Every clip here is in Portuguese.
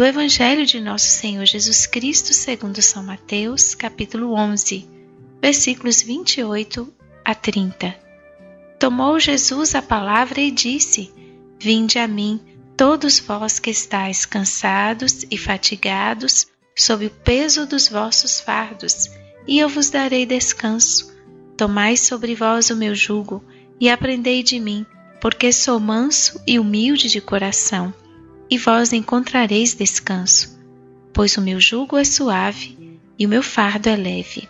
Do Evangelho de Nosso Senhor Jesus Cristo, segundo São Mateus, capítulo 11, versículos 28 a 30. Tomou Jesus a palavra e disse: Vinde a mim, todos vós que estáis cansados e fatigados, sob o peso dos vossos fardos, e eu vos darei descanso. Tomai sobre vós o meu jugo e aprendei de mim, porque sou manso e humilde de coração e vós encontrareis descanso, pois o meu jugo é suave e o meu fardo é leve.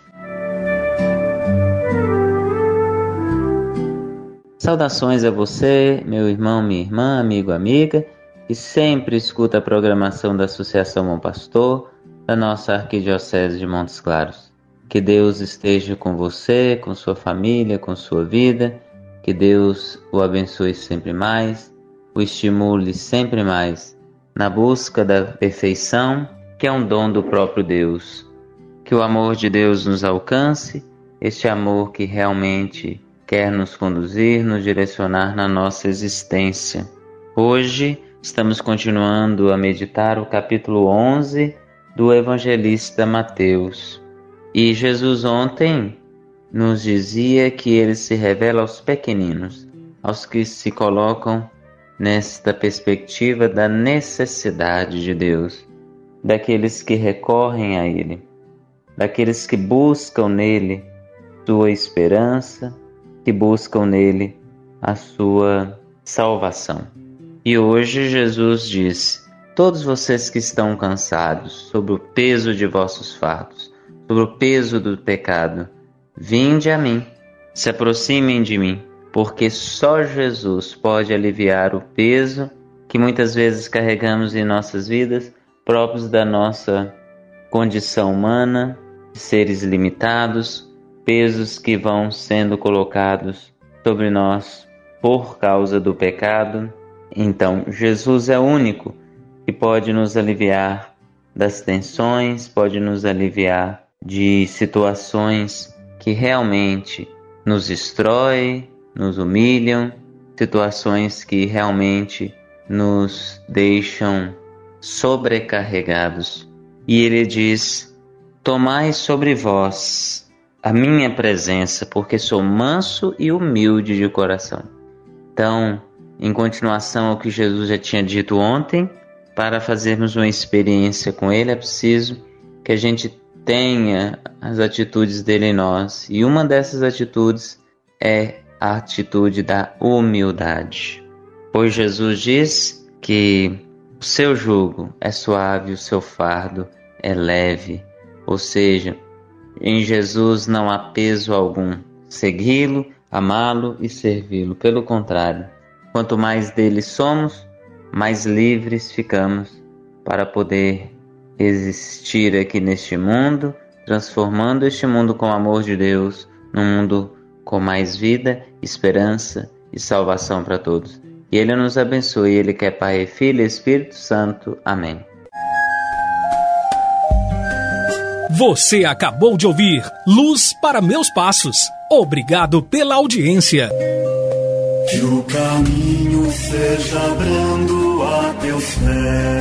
Saudações a você, meu irmão, minha irmã, amigo, amiga, que sempre escuta a programação da Associação Bom Pastor, da nossa Arquidiocese de Montes Claros. Que Deus esteja com você, com sua família, com sua vida, que Deus o abençoe sempre mais, o estimule sempre mais na busca da perfeição, que é um dom do próprio Deus. Que o amor de Deus nos alcance, este amor que realmente quer nos conduzir, nos direcionar na nossa existência. Hoje estamos continuando a meditar o capítulo 11 do evangelista Mateus. E Jesus ontem nos dizia que ele se revela aos pequeninos, aos que se colocam nesta perspectiva da necessidade de Deus, daqueles que recorrem a Ele, daqueles que buscam nele sua esperança, que buscam nele a sua salvação. E hoje Jesus diz: Todos vocês que estão cansados sobre o peso de vossos fardos, sobre o peso do pecado, vinde a mim, se aproximem de mim porque só Jesus pode aliviar o peso que muitas vezes carregamos em nossas vidas, próprios da nossa condição humana, seres limitados, pesos que vão sendo colocados sobre nós por causa do pecado. Então, Jesus é o único que pode nos aliviar das tensões, pode nos aliviar de situações que realmente nos destrói, nos humilham, situações que realmente nos deixam sobrecarregados. E ele diz: Tomai sobre vós a minha presença, porque sou manso e humilde de coração. Então, em continuação ao que Jesus já tinha dito ontem, para fazermos uma experiência com Ele é preciso que a gente tenha as atitudes dele em nós. E uma dessas atitudes é a atitude da humildade. Pois Jesus diz que o seu jugo é suave, o seu fardo é leve. Ou seja, em Jesus não há peso algum. Segui-lo, amá-lo e servi-lo. Pelo contrário, quanto mais dele somos, mais livres ficamos para poder existir aqui neste mundo, transformando este mundo com o amor de Deus num mundo com mais vida, esperança e salvação para todos. E Ele nos abençoe, Ele que é Pai, Filho e Espírito Santo. Amém. Você acabou de ouvir Luz para Meus Passos. Obrigado pela audiência. Que o caminho seja brando a teus pés.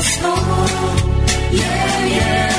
o bom pastor, yeah, yeah.